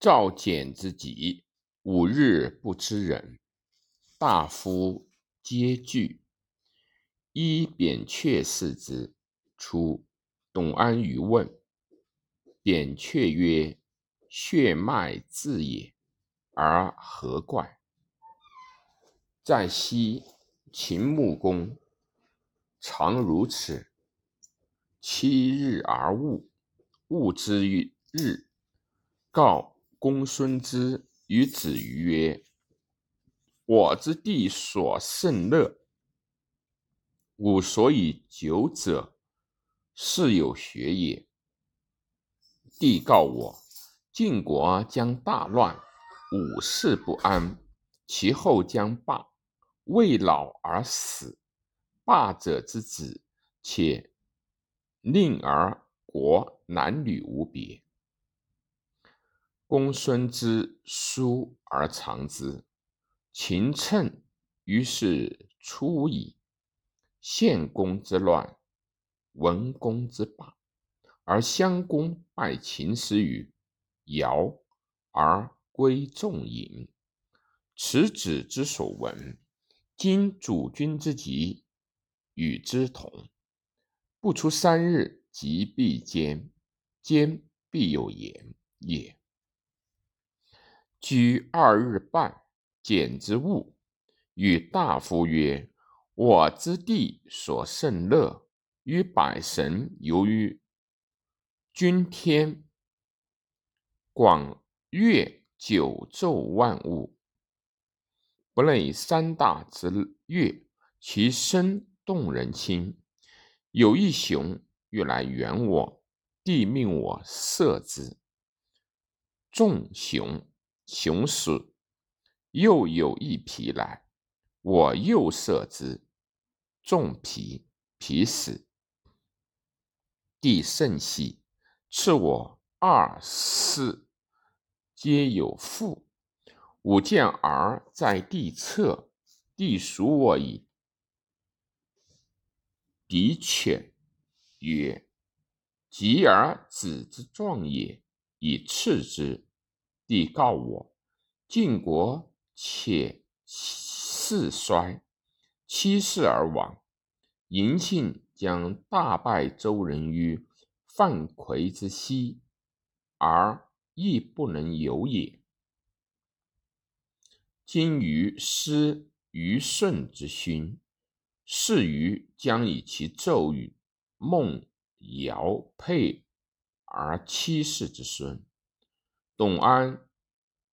赵简之疾，五日不知人。大夫皆惧。一扁鹊视之，出。董安于问。扁鹊曰：“血脉自也，而何怪？”在昔秦穆公常如此。七日而物，物之日，告。公孙之与子瑜曰：“我之弟所甚乐，吾所以久者，是有学也。帝告我：晋国将大乱，五世不安，其后将霸。未老而死，霸者之子，且令而国男女无别。”公孙之书而藏之。秦乘于是出矣。献公之乱，文公之霸，而襄公败秦师于尧，而归仲尹。此子之所闻。今主君之疾，与之同。不出三日，即必坚，坚必有言也。居二日半，简之物，与大夫曰：“我之地所甚乐，于百神游于君天，广乐九奏万物，不类三大之乐，其声动人心。有一熊欲来援我，帝命我射之，众熊。”雄死，又有一匹来，我又射之，中皮，皮死。帝甚喜，赐我二四，皆有父。吾见儿在地侧，帝属我以敌犬，曰：“及而子之壮也，以赐之。”帝告我：晋国且世衰，七世而亡。嬴信将大败周人于范夔之西，而亦不能有也。今于师于舜之勋，是于将以其咒语孟尧配而七世之孙。董安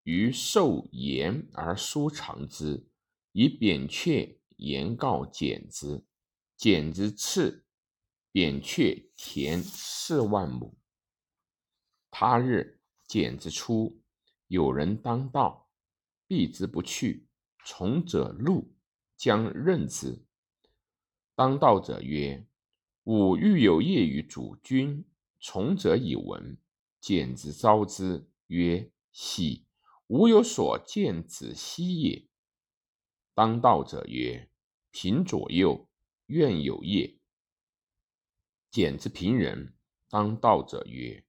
于受言而书长之，以扁鹊言告简之。简之赐扁鹊田四万亩。他日，简之出，有人当道，避之不去。从者怒，将刃之。当道者曰：“吾欲有业于主君。”从者以闻。简之召之。曰：喜，吾有所见子兮也。当道者曰：贫左右，愿有业。简之平人。当道者曰：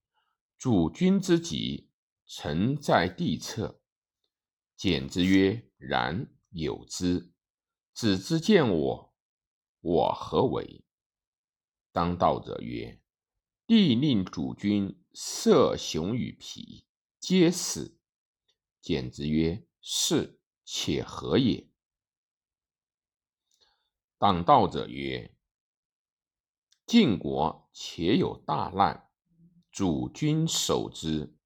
主君之急，臣在地侧。简之曰：然，有之。子之见我，我何为？当道者曰：帝令主君射熊与皮。皆死。简之曰：“是，且何也？”党道者曰：“晋国且有大难，主君守之。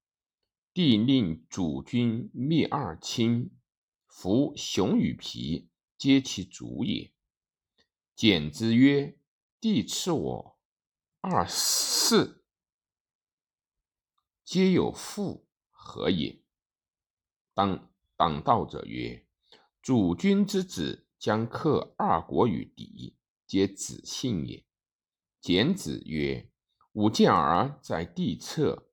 帝令主君灭二卿，夫熊与皮，皆其主也。”简之曰：“帝赐我二世，皆有父。”何也？当党道者曰：主君之子将克二国于敌，皆子信也。简子曰：吾见儿在地侧，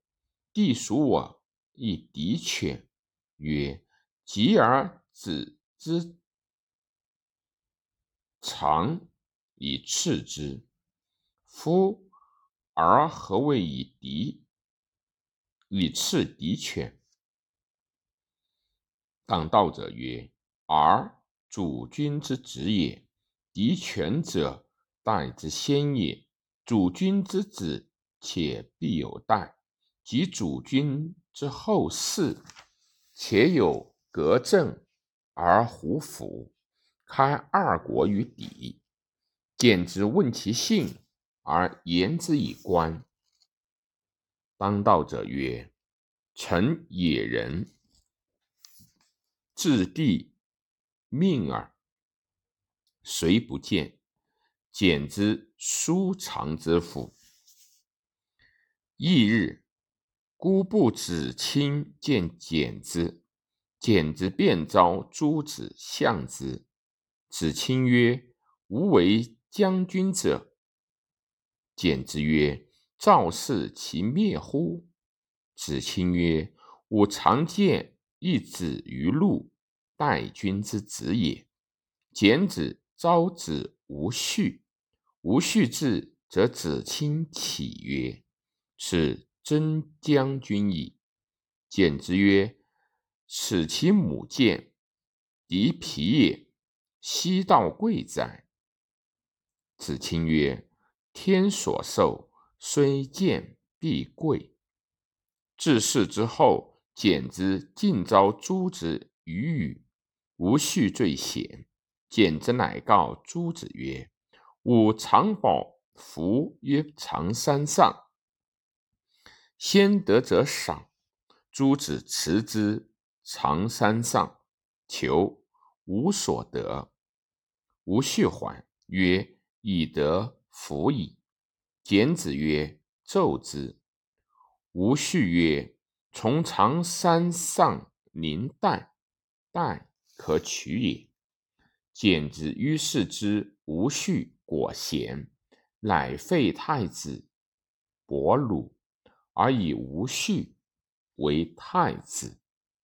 地属我以敌犬。曰：及而子之长以次之。夫儿何谓以敌？以次敌犬。当道者曰：“而主君之子也，敌权者代之先也。主君之子，且必有代；及主君之后嗣，且有革政而胡服，开二国于敌。简之问其姓，而言之以观。”当道者曰：“臣野人。”至地命耳，谁不见？简之叔藏之府。翌日，孤不子卿见简之，简之便召诸子相之。子卿曰：“吾为将军者。”简之曰：“赵氏其灭乎？”子卿曰：“吾常见。”一子于路，待君之子也。简子召子无序，无序至，则子卿起曰：“是真将军矣。”简之曰：“此其母见，敌皮也。昔道贵哉？”子卿曰：“天所授，虽贱必贵。”至世之后。简之尽召诸子与语，无序最贤。简之乃告诸子曰：“吾常保福曰长山上，先得者赏。”诸子持之。长山上，求无所得。无序还曰：“已得服矣。”简子曰：“奏之。”无序曰。从长山上临代，代可取也。简子于是之无序果贤，乃废太子伯鲁，而以无序为太子。